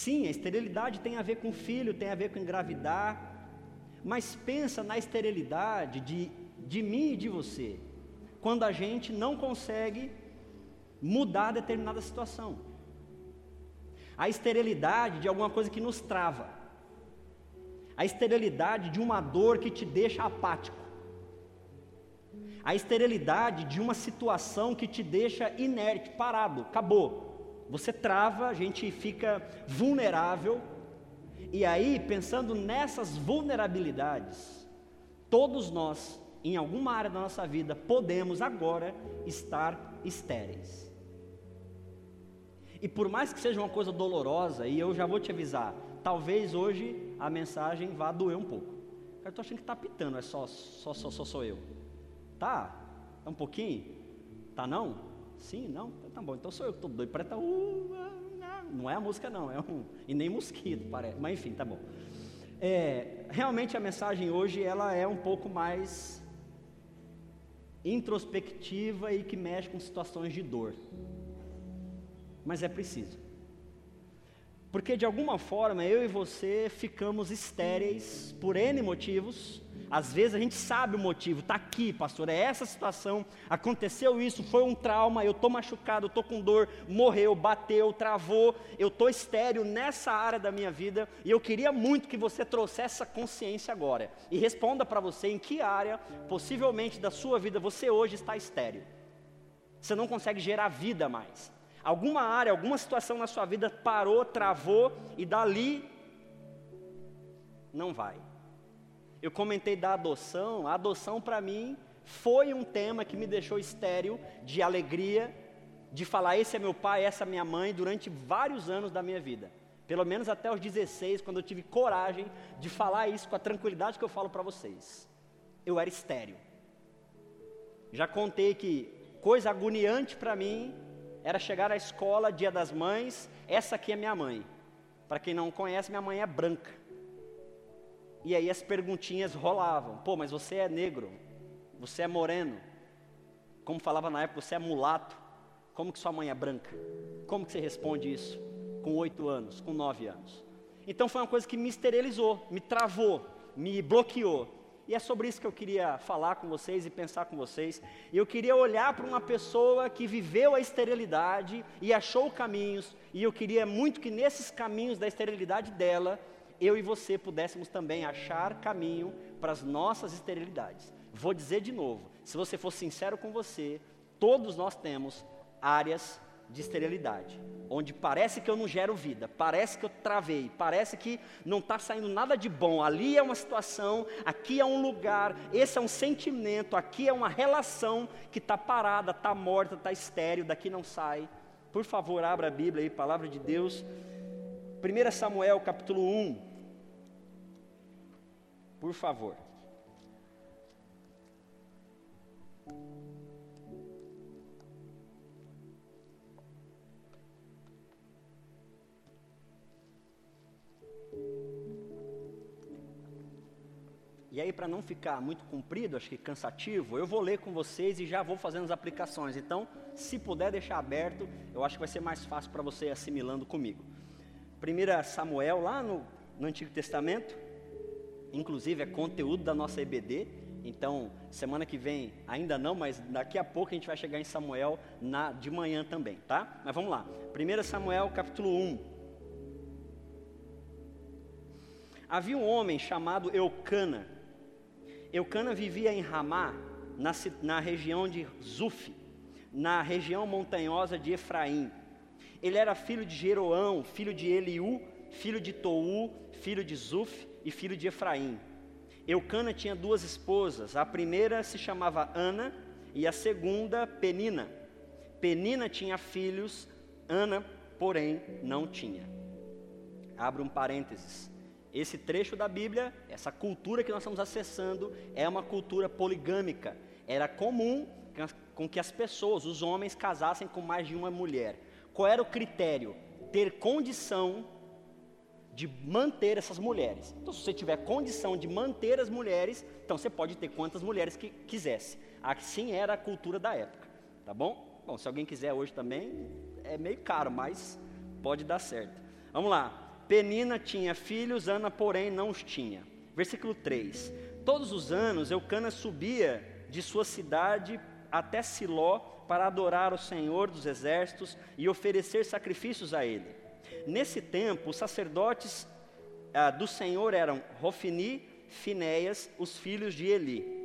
Sim, a esterilidade tem a ver com filho, tem a ver com engravidar, mas pensa na esterilidade de, de mim e de você, quando a gente não consegue mudar determinada situação. A esterilidade de alguma coisa que nos trava. A esterilidade de uma dor que te deixa apático. A esterilidade de uma situação que te deixa inerte, parado, acabou. Você trava, a gente fica vulnerável. E aí, pensando nessas vulnerabilidades, todos nós, em alguma área da nossa vida, podemos agora estar estéreis. E por mais que seja uma coisa dolorosa, e eu já vou te avisar, talvez hoje a mensagem vá doer um pouco. Eu estou achando que está pitando, é só, só, só, só sou eu. Tá? É um pouquinho? Tá não? Sim, não? Então tá bom. Então sou eu que estou doido para estar. Uh, não é a música, não. É um, e nem mosquito, parece. Mas enfim, tá bom. É, realmente a mensagem hoje ela é um pouco mais introspectiva e que mexe com situações de dor. Mas é preciso. Porque de alguma forma eu e você ficamos estéreis por N motivos. Às vezes a gente sabe o motivo, está aqui, pastor, é essa situação, aconteceu isso, foi um trauma, eu estou machucado, estou com dor, morreu, bateu, travou, eu estou estéreo nessa área da minha vida e eu queria muito que você trouxesse essa consciência agora e responda para você em que área, possivelmente da sua vida, você hoje está estéreo. Você não consegue gerar vida mais. Alguma área, alguma situação na sua vida parou, travou e dali não vai. Eu comentei da adoção, a adoção para mim foi um tema que me deixou estéril de alegria, de falar esse é meu pai, essa é minha mãe durante vários anos da minha vida. Pelo menos até os 16, quando eu tive coragem de falar isso com a tranquilidade que eu falo para vocês. Eu era estéril. Já contei que coisa agoniante para mim era chegar à escola, dia das mães, essa aqui é minha mãe. Para quem não conhece, minha mãe é branca. E aí as perguntinhas rolavam. Pô, mas você é negro? Você é moreno? Como falava na época, você é mulato? Como que sua mãe é branca? Como que você responde isso? Com oito anos, com nove anos. Então foi uma coisa que me esterilizou, me travou, me bloqueou. E é sobre isso que eu queria falar com vocês e pensar com vocês. E eu queria olhar para uma pessoa que viveu a esterilidade e achou caminhos, e eu queria muito que nesses caminhos da esterilidade dela, eu e você pudéssemos também achar caminho para as nossas esterilidades. Vou dizer de novo, se você for sincero com você, todos nós temos áreas de esterilidade, onde parece que eu não gero vida, parece que eu travei, parece que não está saindo nada de bom. Ali é uma situação, aqui é um lugar, esse é um sentimento, aqui é uma relação que está parada, está morta, está estéreo, daqui não sai. Por favor, abra a Bíblia aí, palavra de Deus. 1 Samuel capítulo 1. Por favor. E aí, para não ficar muito comprido, acho que cansativo, eu vou ler com vocês e já vou fazendo as aplicações. Então, se puder deixar aberto, eu acho que vai ser mais fácil para você ir assimilando comigo. 1 Samuel, lá no, no Antigo Testamento, inclusive é conteúdo da nossa EBD. Então, semana que vem ainda não, mas daqui a pouco a gente vai chegar em Samuel na, de manhã também, tá? Mas vamos lá. 1 Samuel capítulo 1. Havia um homem chamado Eucana, Eucana vivia em Ramá, na, na região de Zuf, na região montanhosa de Efraim. Ele era filho de Jeroão, filho de Eliú, filho de Tou, filho de Zuf e filho de Efraim. Eucana tinha duas esposas, a primeira se chamava Ana e a segunda Penina. Penina tinha filhos, Ana, porém, não tinha. Abra um parênteses. Esse trecho da Bíblia, essa cultura que nós estamos acessando, é uma cultura poligâmica. Era comum com que as pessoas, os homens, casassem com mais de uma mulher. Qual era o critério? Ter condição de manter essas mulheres. Então, se você tiver condição de manter as mulheres, então você pode ter quantas mulheres que quisesse. Assim era a cultura da época, tá bom? Bom, se alguém quiser hoje também, é meio caro, mas pode dar certo. Vamos lá. Penina tinha filhos, Ana, porém, não os tinha. Versículo 3: Todos os anos Eucana subia de sua cidade até Siló para adorar o Senhor dos exércitos e oferecer sacrifícios a ele. Nesse tempo, os sacerdotes ah, do Senhor eram Rofini, Finéias, os filhos de Eli.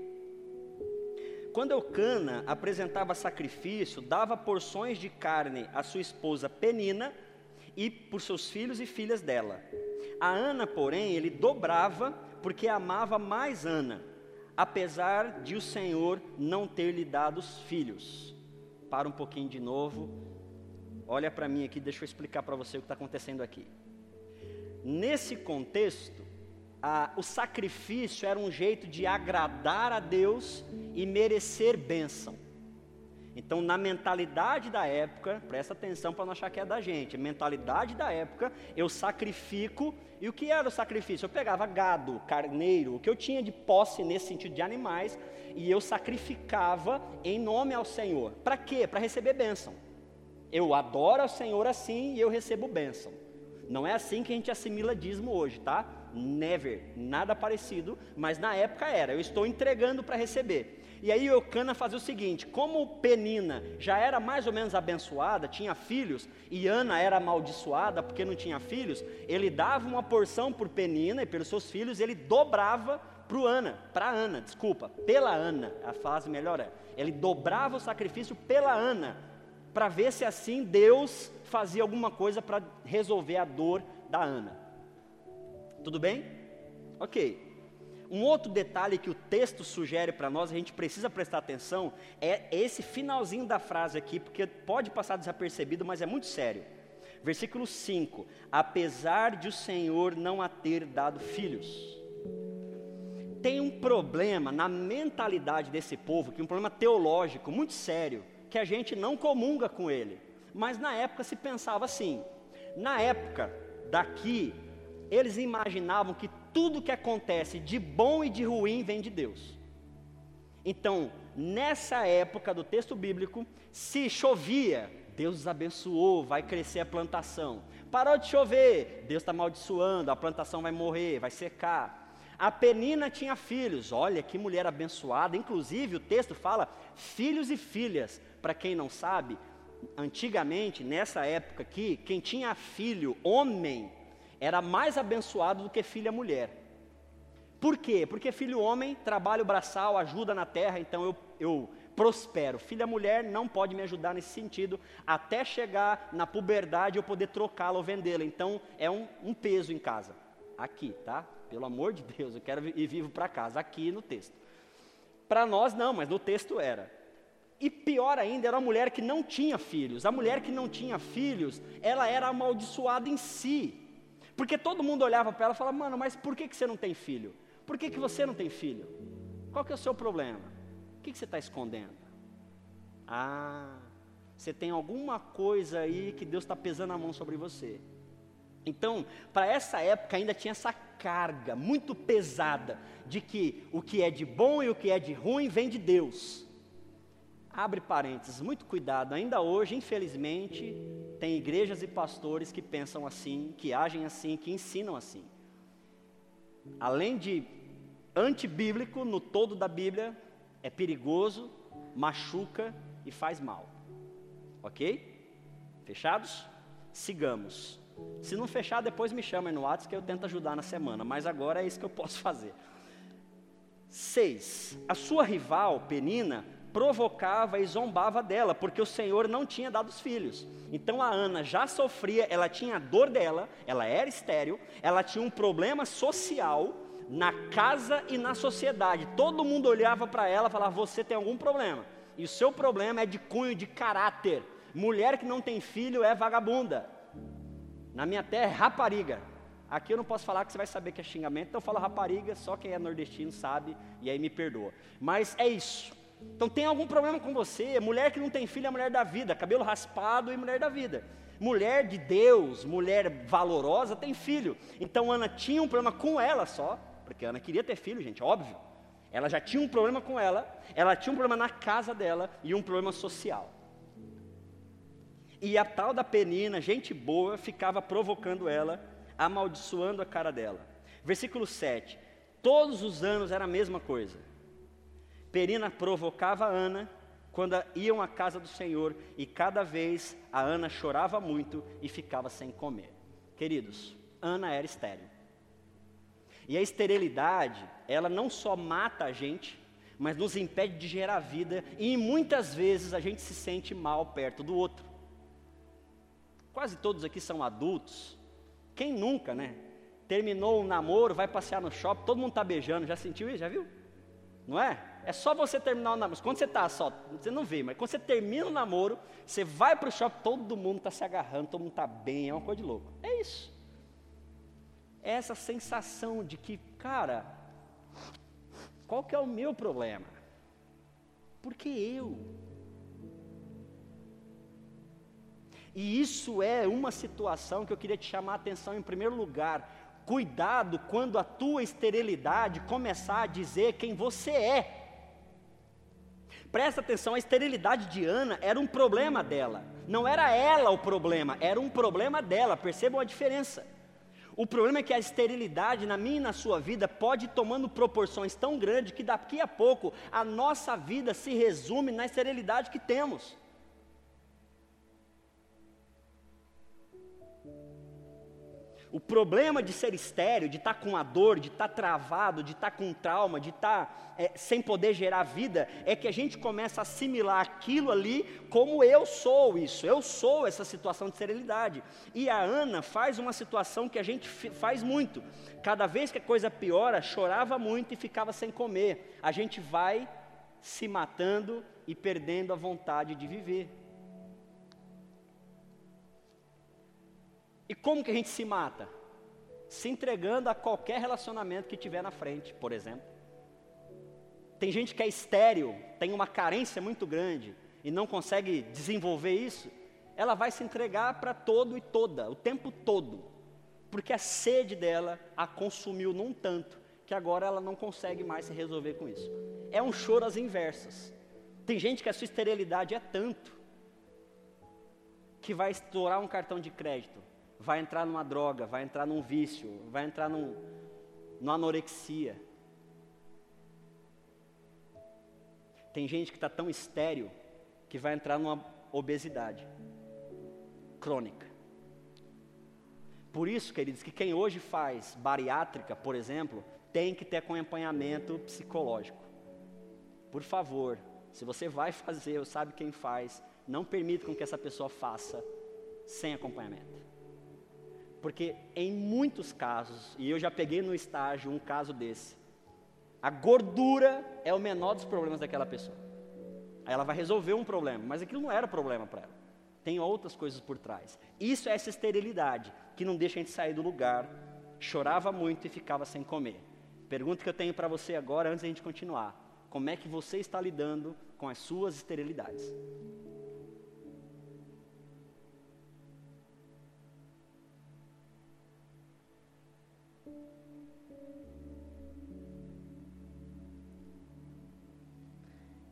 Quando Eucana apresentava sacrifício, dava porções de carne à sua esposa Penina e por seus filhos e filhas dela. A Ana, porém, ele dobrava porque amava mais Ana, apesar de o Senhor não ter lhe dado os filhos. Para um pouquinho de novo. Olha para mim aqui, deixa eu explicar para você o que está acontecendo aqui. Nesse contexto, a, o sacrifício era um jeito de agradar a Deus e merecer bênção. Então, na mentalidade da época, presta atenção para não achar que é da gente, mentalidade da época, eu sacrifico, e o que era o sacrifício? Eu pegava gado, carneiro, o que eu tinha de posse nesse sentido de animais, e eu sacrificava em nome ao Senhor. Para quê? Para receber bênção. Eu adoro ao Senhor assim e eu recebo bênção. Não é assim que a gente assimila dízimo hoje, tá? Never, nada parecido, mas na época era. Eu estou entregando para receber. E aí Eucana fazia o seguinte: como Penina já era mais ou menos abençoada, tinha filhos, e Ana era amaldiçoada porque não tinha filhos, ele dava uma porção por Penina e pelos seus filhos, ele dobrava para Ana, para Ana, desculpa, pela Ana, a frase melhor é. Ele dobrava o sacrifício pela Ana, para ver se assim Deus fazia alguma coisa para resolver a dor da Ana. Tudo bem? Ok. Um outro detalhe que o texto sugere para nós, a gente precisa prestar atenção, é esse finalzinho da frase aqui, porque pode passar desapercebido, mas é muito sério. Versículo 5: Apesar de o Senhor não a ter dado filhos. Tem um problema na mentalidade desse povo, que é um problema teológico muito sério, que a gente não comunga com ele. Mas na época se pensava assim. Na época daqui, eles imaginavam que tudo que acontece de bom e de ruim vem de Deus. Então, nessa época do texto bíblico, se chovia, Deus abençoou, vai crescer a plantação. Parou de chover, Deus está amaldiçoando, a plantação vai morrer, vai secar. A Penina tinha filhos, olha que mulher abençoada. Inclusive, o texto fala filhos e filhas. Para quem não sabe, antigamente, nessa época aqui, quem tinha filho, homem, era mais abençoado do que filha mulher. Por quê? Porque filho homem, trabalho braçal, ajuda na terra, então eu, eu prospero. Filha mulher não pode me ajudar nesse sentido, até chegar na puberdade eu poder trocá-la ou vendê-la. Então é um, um peso em casa. Aqui, tá? Pelo amor de Deus, eu quero ir vivo para casa, aqui no texto. Para nós não, mas no texto era. E pior ainda, era uma mulher que não tinha filhos. A mulher que não tinha filhos, ela era amaldiçoada em si. Porque todo mundo olhava para ela e falava, mano, mas por que, que você não tem filho? Por que, que você não tem filho? Qual que é o seu problema? O que, que você está escondendo? Ah, você tem alguma coisa aí que Deus está pesando a mão sobre você. Então, para essa época ainda tinha essa carga muito pesada de que o que é de bom e o que é de ruim vem de Deus. Abre parênteses, muito cuidado, ainda hoje, infelizmente, tem igrejas e pastores que pensam assim, que agem assim, que ensinam assim. Além de antibíblico no todo da Bíblia, é perigoso, machuca e faz mal. Ok? Fechados? Sigamos. Se não fechar, depois me chama no WhatsApp que eu tento ajudar na semana, mas agora é isso que eu posso fazer. 6. A sua rival, Penina, provocava e zombava dela, porque o Senhor não tinha dado os filhos. Então a Ana já sofria, ela tinha a dor dela, ela era estéril, ela tinha um problema social na casa e na sociedade. Todo mundo olhava para ela e falava: Você tem algum problema. E o seu problema é de cunho de caráter. Mulher que não tem filho é vagabunda. Na minha terra é rapariga. Aqui eu não posso falar que você vai saber que é xingamento, então eu falo rapariga, só quem é nordestino sabe, e aí me perdoa. Mas é isso. Então tem algum problema com você? Mulher que não tem filho é mulher da vida, cabelo raspado e mulher da vida. Mulher de Deus, mulher valorosa, tem filho. Então Ana tinha um problema com ela só, porque Ana queria ter filho, gente, óbvio. Ela já tinha um problema com ela, ela tinha um problema na casa dela e um problema social. E a tal da Penina, gente boa, ficava provocando ela amaldiçoando a cara dela. Versículo 7. Todos os anos era a mesma coisa. Perina provocava Ana quando iam à casa do Senhor e cada vez a Ana chorava muito e ficava sem comer. Queridos, Ana era estéril. E a esterilidade, ela não só mata a gente, mas nos impede de gerar vida e muitas vezes a gente se sente mal perto do outro. Quase todos aqui são adultos. Quem nunca, né? Terminou um namoro, vai passear no shopping, todo mundo está beijando, já sentiu isso? Já viu? Não é? É só você terminar o namoro. Quando você está só, você não vê, mas quando você termina o namoro, você vai para o shopping, todo mundo está se agarrando, todo mundo está bem, é uma coisa de louco. É isso. É essa sensação de que, cara, qual que é o meu problema? Porque eu. E isso é uma situação que eu queria te chamar a atenção em primeiro lugar. Cuidado quando a tua esterilidade começar a dizer quem você é. Presta atenção, a esterilidade de Ana era um problema dela. Não era ela o problema, era um problema dela. Percebam a diferença. O problema é que a esterilidade na minha e na sua vida pode tomando proporções tão grandes que daqui a pouco a nossa vida se resume na esterilidade que temos. O problema de ser estéreo, de estar tá com a dor, de estar tá travado, de estar tá com trauma, de estar é, sem poder gerar vida, é que a gente começa a assimilar aquilo ali como eu sou isso, eu sou essa situação de esterilidade. E a Ana faz uma situação que a gente faz muito. Cada vez que a coisa piora, chorava muito e ficava sem comer. A gente vai se matando e perdendo a vontade de viver. E como que a gente se mata? Se entregando a qualquer relacionamento que tiver na frente, por exemplo. Tem gente que é estéril, tem uma carência muito grande e não consegue desenvolver isso, ela vai se entregar para todo e toda, o tempo todo, porque a sede dela a consumiu num tanto que agora ela não consegue mais se resolver com isso. É um choro às inversas. Tem gente que a sua esterilidade é tanto que vai estourar um cartão de crédito vai entrar numa droga, vai entrar num vício, vai entrar num, numa anorexia. Tem gente que está tão estéreo que vai entrar numa obesidade crônica. Por isso, queridos, que quem hoje faz bariátrica, por exemplo, tem que ter acompanhamento psicológico. Por favor, se você vai fazer, ou sabe quem faz, não permita com que essa pessoa faça sem acompanhamento. Porque em muitos casos, e eu já peguei no estágio um caso desse, a gordura é o menor dos problemas daquela pessoa. Aí ela vai resolver um problema, mas aquilo não era problema para ela. Tem outras coisas por trás. Isso é essa esterilidade que não deixa a gente sair do lugar. Chorava muito e ficava sem comer. Pergunta que eu tenho para você agora, antes da gente continuar: como é que você está lidando com as suas esterilidades?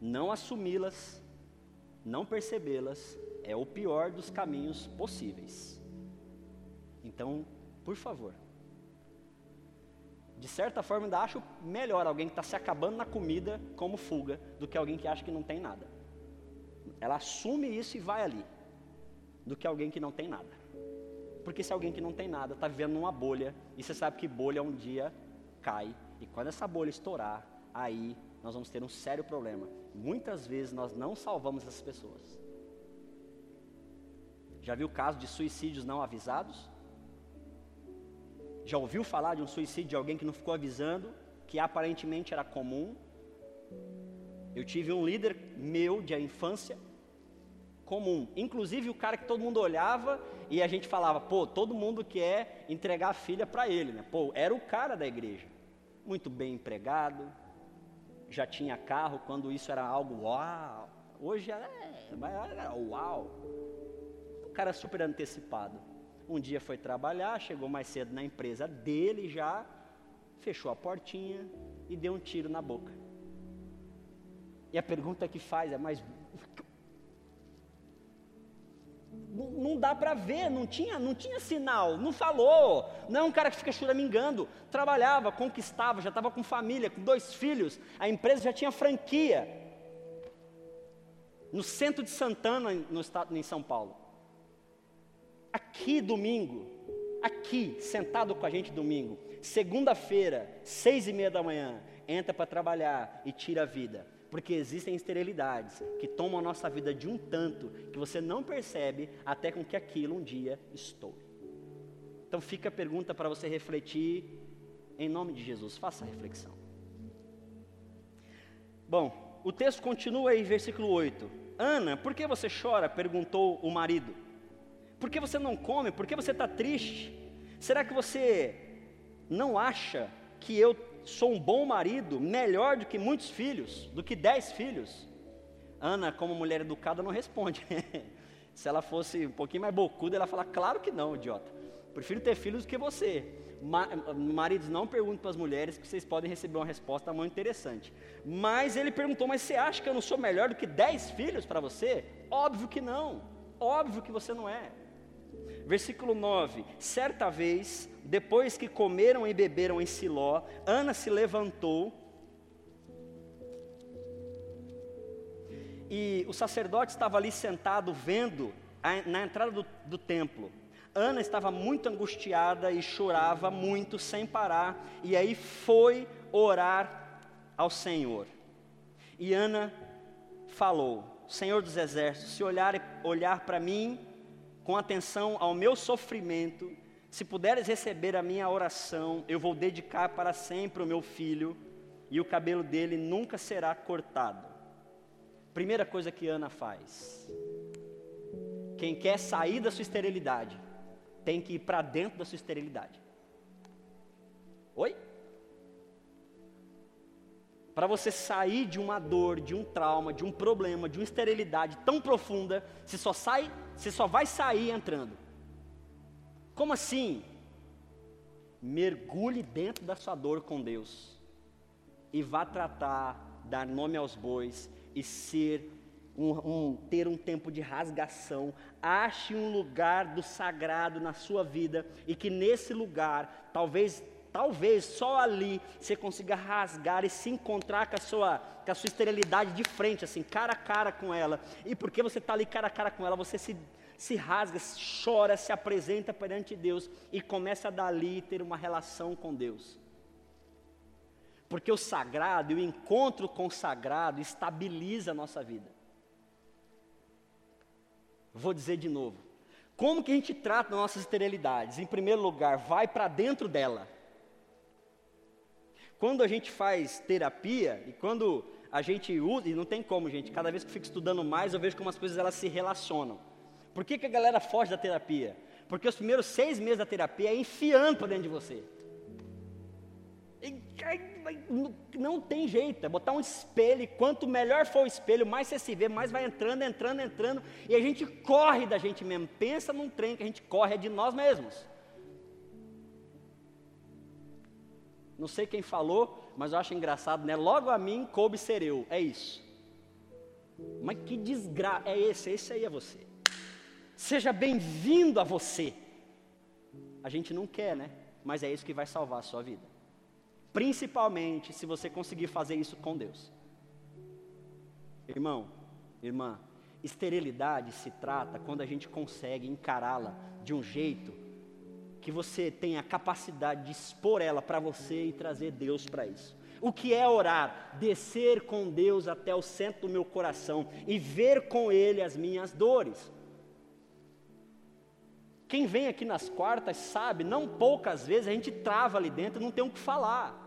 Não assumi-las, não percebê-las, é o pior dos caminhos possíveis. Então, por favor, de certa forma, ainda acho melhor alguém que está se acabando na comida como fuga do que alguém que acha que não tem nada. Ela assume isso e vai ali, do que alguém que não tem nada. Porque se alguém que não tem nada está vivendo numa bolha, e você sabe que bolha um dia cai, e quando essa bolha estourar, aí nós vamos ter um sério problema. Muitas vezes nós não salvamos essas pessoas. Já viu o caso de suicídios não avisados? Já ouviu falar de um suicídio de alguém que não ficou avisando, que aparentemente era comum? Eu tive um líder meu de infância comum, inclusive o cara que todo mundo olhava e a gente falava, pô, todo mundo quer entregar a filha para ele, né? Pô, era o cara da igreja, muito bem empregado, já tinha carro, quando isso era algo uau. Hoje é, é uau. O cara super antecipado. Um dia foi trabalhar, chegou mais cedo na empresa dele já, fechou a portinha e deu um tiro na boca. E a pergunta que faz é: mas não dá para ver, não tinha, não tinha sinal, não falou. Não é um cara que fica choramingando. Trabalhava, conquistava, já estava com família, com dois filhos. A empresa já tinha franquia. No centro de Santana, no estado, em São Paulo. Aqui domingo, aqui, sentado com a gente domingo, segunda-feira, seis e meia da manhã, entra para trabalhar e tira a vida. Porque existem esterilidades que tomam a nossa vida de um tanto que você não percebe até com que aquilo um dia estoure. Então fica a pergunta para você refletir em nome de Jesus. Faça a reflexão. Bom, o texto continua aí, versículo 8. Ana, por que você chora? perguntou o marido. Por que você não come? Por que você está triste? Será que você não acha que eu sou um bom marido, melhor do que muitos filhos, do que dez filhos? Ana, como mulher educada, não responde. Se ela fosse um pouquinho mais bocuda, ela fala, claro que não, idiota. Prefiro ter filhos do que você. Ma maridos, não perguntem para as mulheres, que vocês podem receber uma resposta muito interessante. Mas ele perguntou, mas você acha que eu não sou melhor do que dez filhos para você? Óbvio que não. Óbvio que você não é. Versículo 9: Certa vez, depois que comeram e beberam em Siló, Ana se levantou e o sacerdote estava ali sentado vendo a, na entrada do, do templo. Ana estava muito angustiada e chorava muito sem parar, e aí foi orar ao Senhor. E Ana falou: Senhor dos exércitos, se olhar, olhar para mim com atenção ao meu sofrimento, se puderes receber a minha oração, eu vou dedicar para sempre o meu filho, e o cabelo dele nunca será cortado. Primeira coisa que Ana faz. Quem quer sair da sua esterilidade, tem que ir para dentro da sua esterilidade. Oi? Para você sair de uma dor, de um trauma, de um problema, de uma esterilidade tão profunda, você só sai você só vai sair entrando. Como assim? Mergulhe dentro da sua dor com Deus e vá tratar, dar nome aos bois e ser um, um, ter um tempo de rasgação. Ache um lugar do sagrado na sua vida e que nesse lugar, talvez talvez só ali você consiga rasgar e se encontrar com a sua, com a sua esterilidade de frente, assim, cara a cara com ela. E porque você está ali cara a cara com ela, você se, se rasga, chora, se apresenta perante Deus e começa a dali ter uma relação com Deus. Porque o sagrado e o encontro com o sagrado estabiliza a nossa vida. Vou dizer de novo. Como que a gente trata nossas esterilidades? Em primeiro lugar, vai para dentro dela. Quando a gente faz terapia e quando a gente usa, e não tem como, gente, cada vez que eu fico estudando mais, eu vejo como as coisas elas se relacionam. Por que, que a galera foge da terapia? Porque os primeiros seis meses da terapia é enfiando para dentro de você. Não tem jeito, é botar um espelho, e quanto melhor for o espelho, mais você se vê, mais vai entrando, entrando, entrando, e a gente corre da gente mesmo. Pensa num trem que a gente corre, é de nós mesmos. Não sei quem falou, mas eu acho engraçado, né? Logo a mim coube ser eu. É isso. Mas que desgraça. É esse, esse aí é você. Seja bem-vindo a você. A gente não quer, né? Mas é isso que vai salvar a sua vida. Principalmente se você conseguir fazer isso com Deus. Irmão, irmã, esterilidade se trata quando a gente consegue encará-la de um jeito que você tenha a capacidade de expor ela para você e trazer Deus para isso. O que é orar? Descer com Deus até o centro do meu coração e ver com Ele as minhas dores. Quem vem aqui nas quartas sabe, não poucas vezes a gente trava ali dentro, não tem o que falar.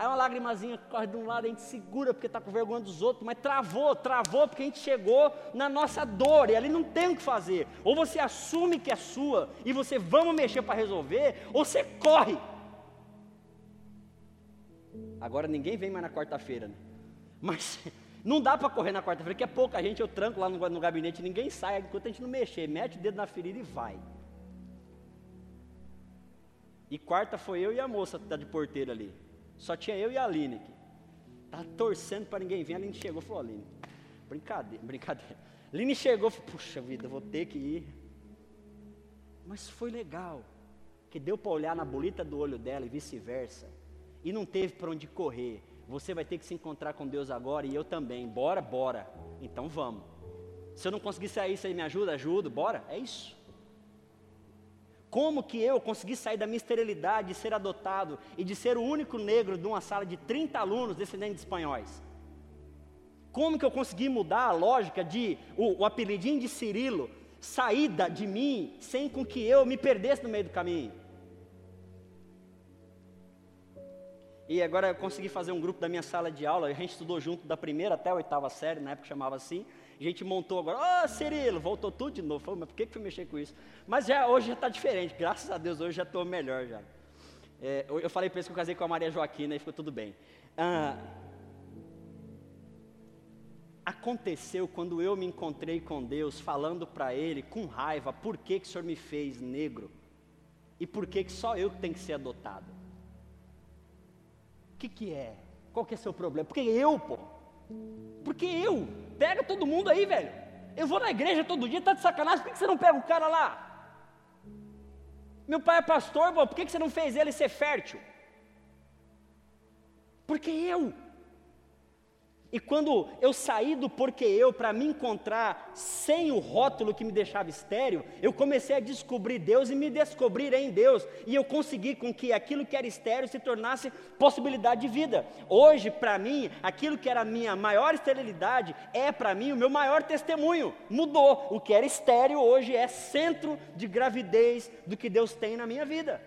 Aí uma lagrimazinha corre de um lado, a gente segura porque está com vergonha dos outros, mas travou, travou porque a gente chegou na nossa dor e ali não tem o que fazer. Ou você assume que é sua e você vamos mexer para resolver, ou você corre. Agora ninguém vem mais na quarta-feira, né? Mas não dá para correr na quarta-feira, porque é pouca gente, eu tranco lá no, no gabinete, ninguém sai enquanto a gente não mexer, mete o dedo na ferida e vai. E quarta foi eu e a moça que está de porteira ali. Só tinha eu e a Aline aqui. Estava torcendo para ninguém vir. A Aline chegou e falou: Aline, brincadeira, brincadeira. Aline chegou e falou: Puxa vida, vou ter que ir. Mas foi legal, que deu para olhar na bolita do olho dela e vice-versa, e não teve para onde correr. Você vai ter que se encontrar com Deus agora e eu também. Bora, bora. Então vamos. Se eu não conseguir sair, você me ajuda? Ajudo, bora. É isso. Como que eu consegui sair da minha esterilidade, de ser adotado e de ser o único negro de uma sala de 30 alunos descendentes de espanhóis? Como que eu consegui mudar a lógica de o, o apelidinho de Cirilo saída de mim sem com que eu me perdesse no meio do caminho? E agora eu consegui fazer um grupo da minha sala de aula, a gente estudou junto da primeira até a oitava série, na época chamava assim. A gente montou agora, ó oh, Cirilo, voltou tudo de novo. Falei, mas por que, que fui mexer com isso? Mas já, hoje já está diferente, graças a Deus, hoje já estou melhor já. É, eu falei para eles que eu casei com a Maria Joaquina e ficou tudo bem. Ah, aconteceu quando eu me encontrei com Deus, falando para Ele com raiva, por que, que o Senhor me fez negro? E por que, que só eu tenho que ser adotado? O que, que é? Qual que é seu problema? Porque eu, pô. Porque eu, pega todo mundo aí, velho. Eu vou na igreja todo dia, tá de sacanagem, por que você não pega o cara lá? Meu pai é pastor, pô, por que você não fez ele ser fértil? Porque eu. E quando eu saí do porquê eu para me encontrar sem o rótulo que me deixava estéreo, eu comecei a descobrir Deus e me descobrir em Deus. E eu consegui com que aquilo que era estéreo se tornasse possibilidade de vida. Hoje, para mim, aquilo que era a minha maior esterilidade é para mim o meu maior testemunho. Mudou. O que era estéreo hoje é centro de gravidez do que Deus tem na minha vida.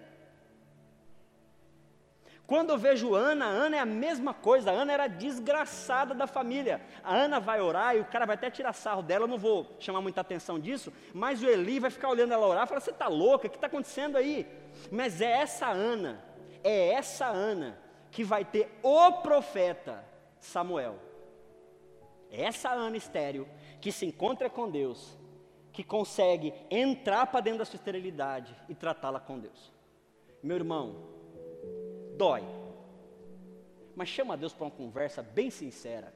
Quando eu vejo Ana, Ana é a mesma coisa. Ana era desgraçada da família. A Ana vai orar e o cara vai até tirar sarro dela. Eu não vou chamar muita atenção disso, mas o Eli vai ficar olhando ela orar e falar: Você está louca? O que está acontecendo aí? Mas é essa Ana, é essa Ana que vai ter o profeta Samuel. É essa Ana estéreo que se encontra com Deus, que consegue entrar para dentro da sua esterilidade e tratá-la com Deus. Meu irmão, dói. Mas chama Deus para uma conversa bem sincera.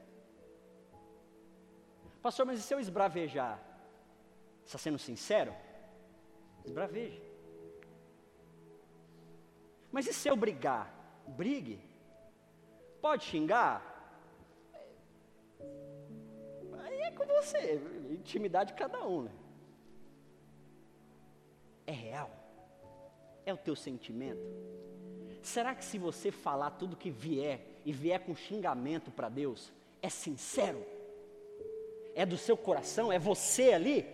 Pastor, mas e se eu esbravejar? Está sendo sincero? Esbraveje. Mas e se eu brigar? Brigue. Pode xingar? Aí é com você, intimidade de cada um, né? É real? É o teu sentimento? Será que se você falar tudo que vier e vier com xingamento para Deus, é sincero? É do seu coração? É você ali?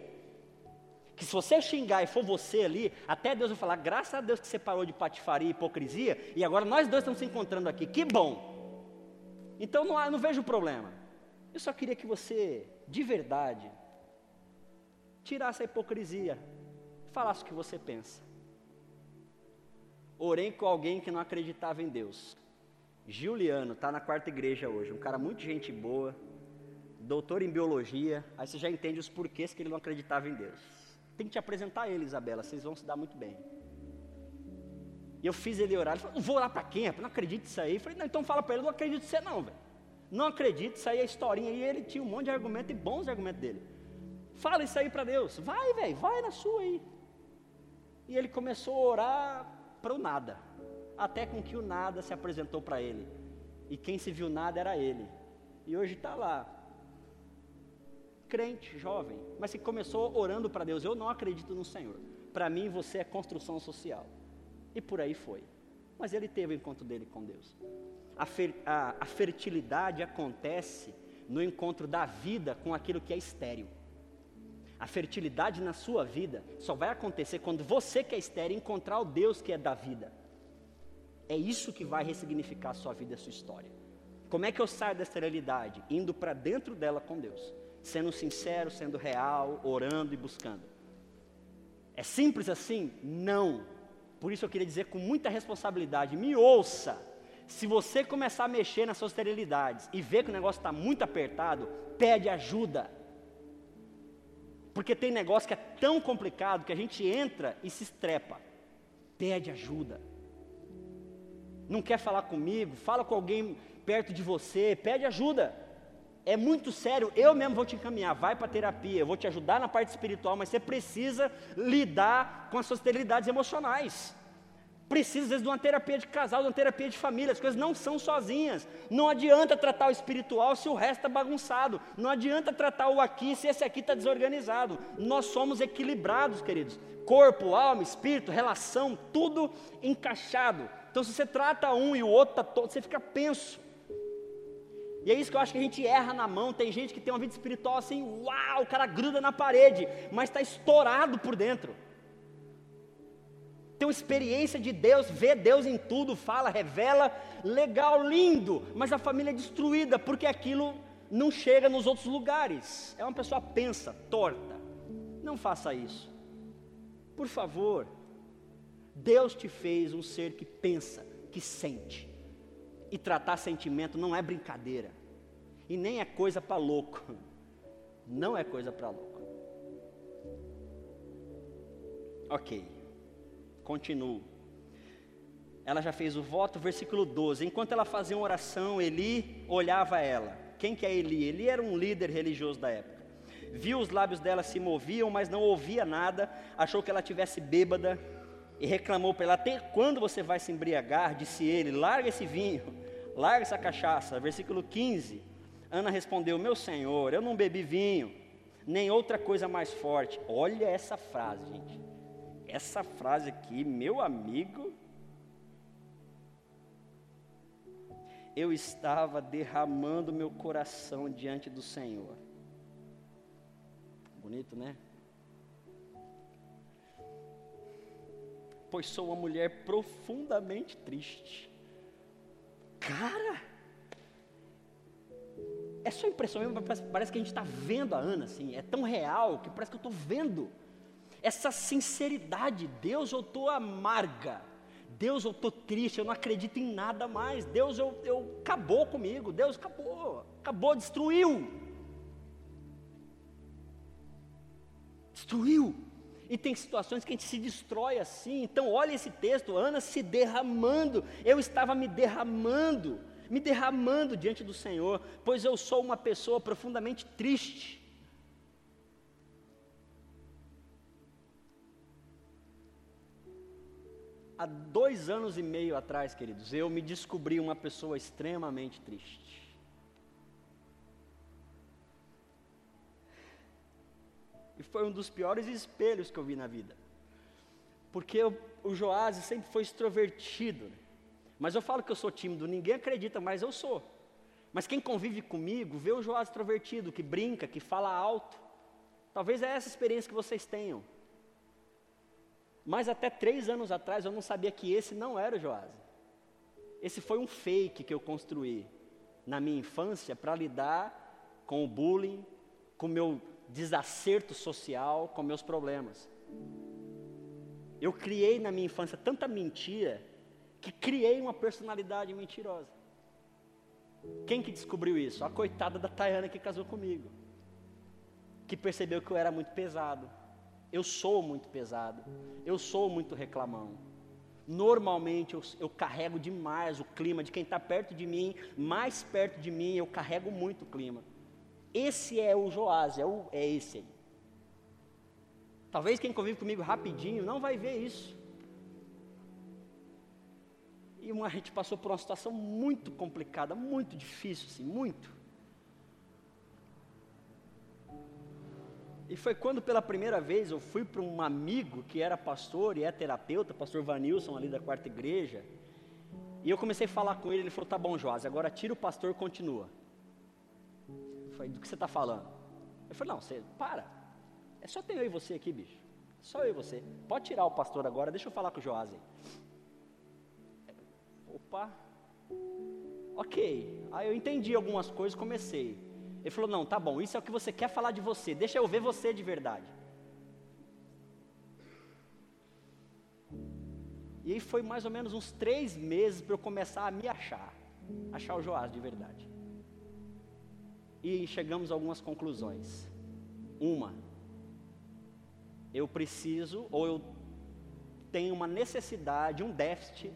Que se você xingar e for você ali, até Deus vai falar, graças a Deus que você parou de patifaria e hipocrisia, e agora nós dois estamos se encontrando aqui, que bom! Então não, não vejo problema. Eu só queria que você, de verdade, tirasse a hipocrisia, falasse o que você pensa. Orei com alguém que não acreditava em Deus. Juliano, está na quarta igreja hoje, um cara muito gente boa, doutor em biologia, aí você já entende os porquês que ele não acreditava em Deus. Tem que te apresentar ele, Isabela, vocês vão se dar muito bem. E eu fiz ele orar, ele falou, vou orar para quem? Não acredito nisso aí. Eu falei, não, então fala para ele, não acredito você não, velho. Não acredito, isso aí é historinha. E ele tinha um monte de argumento e bons argumentos dele. Fala isso aí para Deus. Vai, velho, vai na sua aí. E ele começou a orar, para o nada, até com que o nada se apresentou para ele. E quem se viu nada era ele. E hoje está lá, crente, jovem, mas que começou orando para Deus. Eu não acredito no Senhor. Para mim, você é construção social. E por aí foi. Mas ele teve o encontro dele com Deus. A, fer, a, a fertilidade acontece no encontro da vida com aquilo que é estéril. A fertilidade na sua vida só vai acontecer quando você que é estéreo encontrar o Deus que é da vida. É isso que vai ressignificar a sua vida a sua história. Como é que eu saio dessa realidade? Indo para dentro dela com Deus. Sendo sincero, sendo real, orando e buscando. É simples assim? Não. Por isso eu queria dizer com muita responsabilidade: me ouça. Se você começar a mexer nas suas esterilidades e ver que o negócio está muito apertado, pede ajuda. Porque tem negócio que é tão complicado que a gente entra e se estrepa. Pede ajuda. Não quer falar comigo? Fala com alguém perto de você, pede ajuda. é muito sério, eu mesmo vou te encaminhar, vai para terapia, eu vou te ajudar na parte espiritual, mas você precisa lidar com as suas esterilidades emocionais. Precisa, às vezes, de uma terapia de casal, de uma terapia de família. As coisas não são sozinhas. Não adianta tratar o espiritual se o resto está bagunçado. Não adianta tratar o aqui se esse aqui está desorganizado. Nós somos equilibrados, queridos. Corpo, alma, espírito, relação, tudo encaixado. Então, se você trata um e o outro está todo, você fica penso. E é isso que eu acho que a gente erra na mão. Tem gente que tem uma vida espiritual assim, uau, o cara gruda na parede, mas está estourado por dentro tem uma experiência de Deus, vê Deus em tudo, fala, revela, legal, lindo, mas a família é destruída porque aquilo não chega nos outros lugares. É uma pessoa pensa, torta. Não faça isso. Por favor. Deus te fez um ser que pensa, que sente. E tratar sentimento não é brincadeira. E nem é coisa para louco. Não é coisa para louco. Ok. Continuo. Ela já fez o voto, versículo 12. Enquanto ela fazia uma oração, Eli olhava ela. Quem que é Eli? Eli era um líder religioso da época. Viu os lábios dela se moviam, mas não ouvia nada. Achou que ela tivesse bêbada e reclamou para ela: Até quando você vai se embriagar? Disse ele: Larga esse vinho, larga essa cachaça. Versículo 15. Ana respondeu: Meu senhor, eu não bebi vinho, nem outra coisa mais forte. Olha essa frase, gente. Essa frase aqui, meu amigo, eu estava derramando meu coração diante do Senhor. Bonito, né? Pois sou uma mulher profundamente triste. Cara, é só impressão mesmo, parece que a gente está vendo a Ana assim, é tão real que parece que eu estou vendo essa sinceridade. Deus, eu estou amarga. Deus, eu estou triste, eu não acredito em nada mais. Deus, eu, eu acabou comigo. Deus acabou, acabou, destruiu. Destruiu. E tem situações que a gente se destrói assim. Então, olha esse texto, Ana se derramando. Eu estava me derramando, me derramando diante do Senhor, pois eu sou uma pessoa profundamente triste. Há dois anos e meio atrás, queridos, eu me descobri uma pessoa extremamente triste. E foi um dos piores espelhos que eu vi na vida. Porque eu, o Joás sempre foi extrovertido. Né? Mas eu falo que eu sou tímido, ninguém acredita, mas eu sou. Mas quem convive comigo vê o Joás extrovertido, que brinca, que fala alto. Talvez é essa experiência que vocês tenham. Mas até três anos atrás eu não sabia que esse não era o Joás. Esse foi um fake que eu construí na minha infância para lidar com o bullying, com o meu desacerto social, com meus problemas. Eu criei na minha infância tanta mentira que criei uma personalidade mentirosa. Quem que descobriu isso? A coitada da Tayana que casou comigo. Que percebeu que eu era muito pesado eu sou muito pesado, eu sou muito reclamão. Normalmente eu, eu carrego demais o clima de quem está perto de mim, mais perto de mim, eu carrego muito o clima. Esse é o Joás, é, o, é esse aí. Talvez quem convive comigo rapidinho não vai ver isso. E uma, a gente passou por uma situação muito complicada, muito difícil, assim, muito. E foi quando pela primeira vez eu fui para um amigo que era pastor e é terapeuta, pastor Vanilson ali da quarta igreja. E eu comecei a falar com ele, ele falou, tá bom Joás, agora tira o pastor continua. Eu falei, do que você está falando? Eu falei, não, você, para. É só ter eu e você aqui, bicho. Só eu e você. Pode tirar o pastor agora, deixa eu falar com o Joás aí. Opa. Ok. Aí eu entendi algumas coisas, comecei. Ele falou: Não, tá bom, isso é o que você quer falar de você, deixa eu ver você de verdade. E aí foi mais ou menos uns três meses para eu começar a me achar, achar o Joás de verdade. E chegamos a algumas conclusões. Uma, eu preciso, ou eu tenho uma necessidade, um déficit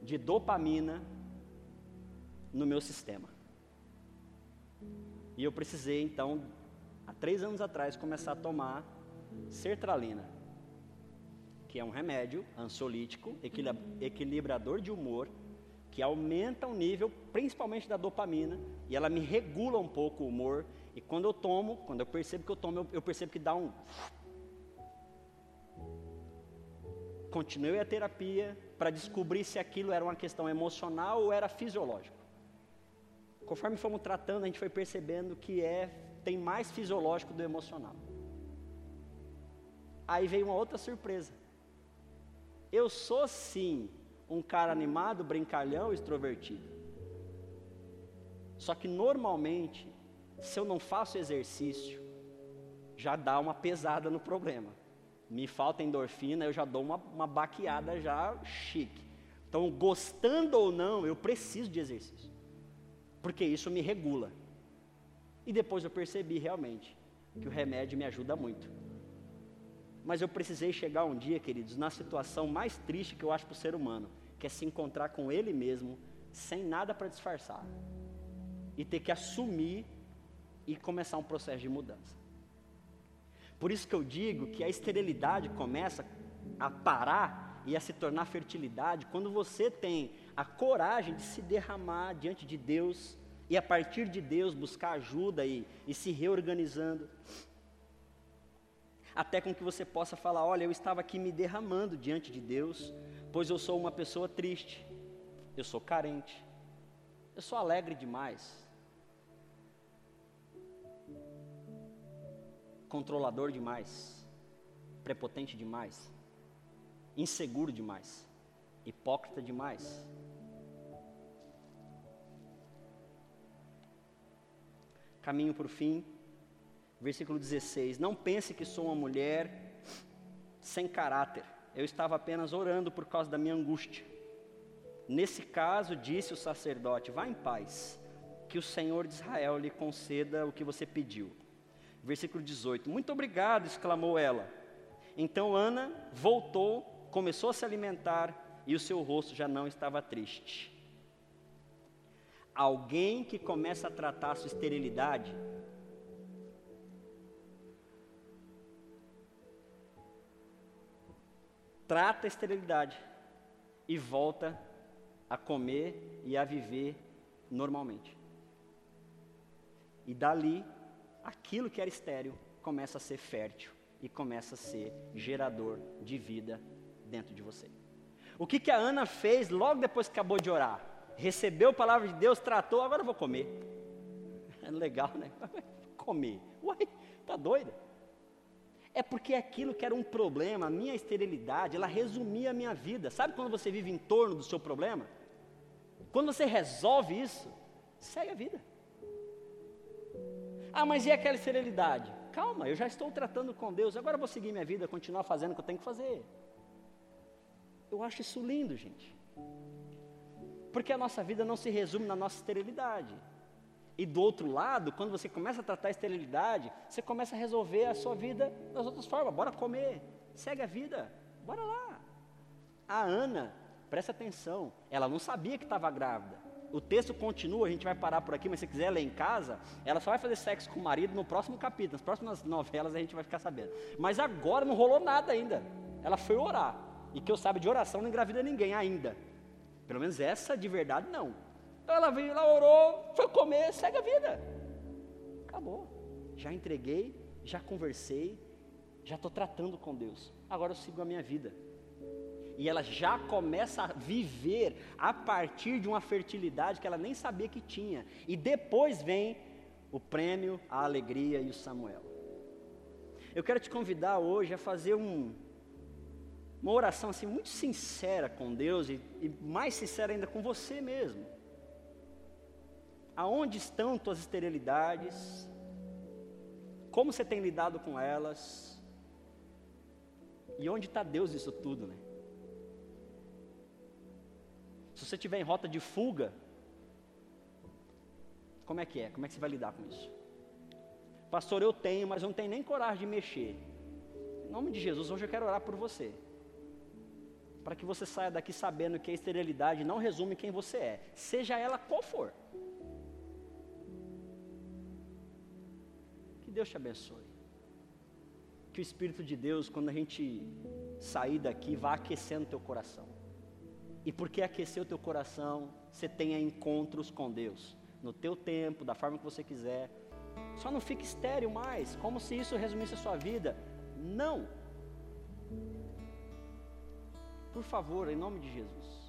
de dopamina no meu sistema. E eu precisei, então, há três anos atrás, começar a tomar sertralina, que é um remédio ansiolítico, equilibrador de humor, que aumenta o nível, principalmente da dopamina, e ela me regula um pouco o humor. E quando eu tomo, quando eu percebo que eu tomo, eu, percebo que dá um. Continuei a terapia para descobrir se aquilo era uma questão emocional ou era fisiológico. Conforme fomos tratando, a gente foi percebendo que é tem mais fisiológico do emocional. Aí veio uma outra surpresa. Eu sou sim um cara animado, brincalhão, extrovertido. Só que normalmente, se eu não faço exercício, já dá uma pesada no problema. Me falta endorfina, eu já dou uma, uma baqueada já chique. Então, gostando ou não, eu preciso de exercício. Porque isso me regula. E depois eu percebi realmente que o remédio me ajuda muito. Mas eu precisei chegar um dia, queridos, na situação mais triste que eu acho para o ser humano, que é se encontrar com ele mesmo, sem nada para disfarçar, e ter que assumir e começar um processo de mudança. Por isso que eu digo que a esterilidade começa a parar e a se tornar fertilidade quando você tem a coragem de se derramar diante de Deus e a partir de Deus buscar ajuda e, e se reorganizando até com que você possa falar: olha, eu estava aqui me derramando diante de Deus, pois eu sou uma pessoa triste, eu sou carente, eu sou alegre demais, controlador demais, prepotente demais, inseguro demais, hipócrita demais. Caminho para o fim, versículo 16: Não pense que sou uma mulher sem caráter, eu estava apenas orando por causa da minha angústia. Nesse caso, disse o sacerdote: Vá em paz, que o Senhor de Israel lhe conceda o que você pediu. Versículo 18: Muito obrigado, exclamou ela. Então Ana voltou, começou a se alimentar e o seu rosto já não estava triste. Alguém que começa a tratar a sua esterilidade trata a esterilidade e volta a comer e a viver normalmente. E dali, aquilo que era estéril começa a ser fértil e começa a ser gerador de vida dentro de você. O que, que a Ana fez logo depois que acabou de orar? Recebeu a palavra de Deus, tratou, agora eu vou comer. É legal, né? comer. Uai, tá doida? É porque aquilo que era um problema, a minha esterilidade, ela resumia a minha vida. Sabe quando você vive em torno do seu problema? Quando você resolve isso, segue a vida. Ah, mas e aquela esterilidade? Calma, eu já estou tratando com Deus, agora eu vou seguir minha vida, continuar fazendo o que eu tenho que fazer. Eu acho isso lindo, gente. Porque a nossa vida não se resume na nossa esterilidade. E do outro lado, quando você começa a tratar a esterilidade, você começa a resolver a sua vida das outras formas. Bora comer, segue a vida, bora lá. A Ana, presta atenção, ela não sabia que estava grávida. O texto continua, a gente vai parar por aqui, mas se quiser ler em casa, ela só vai fazer sexo com o marido no próximo capítulo. Nas próximas novelas a gente vai ficar sabendo. Mas agora não rolou nada ainda. Ela foi orar. E que eu saiba de oração não engravida ninguém ainda. Pelo menos essa de verdade não. Então ela veio, ela orou, foi comer, segue a vida. Acabou. Já entreguei, já conversei, já estou tratando com Deus. Agora eu sigo a minha vida. E ela já começa a viver a partir de uma fertilidade que ela nem sabia que tinha. E depois vem o prêmio, a alegria e o Samuel. Eu quero te convidar hoje a fazer um, uma oração assim muito sincera com Deus e, e mais sincera ainda com você mesmo. Aonde estão tuas esterilidades? Como você tem lidado com elas? E onde está Deus nisso tudo, né? Se você estiver em rota de fuga, como é que é? Como é que você vai lidar com isso? Pastor, eu tenho, mas eu não tenho nem coragem de mexer. Em nome de Jesus, hoje eu quero orar por você. Para que você saia daqui sabendo que a esterilidade não resume quem você é, seja ela qual for. Que Deus te abençoe. Que o Espírito de Deus, quando a gente sair daqui, vá aquecendo teu coração. E porque aquecer o teu coração, você tenha encontros com Deus, no teu tempo, da forma que você quiser. Só não fique estéril mais, como se isso resumisse a sua vida. Não. Por favor, em nome de Jesus.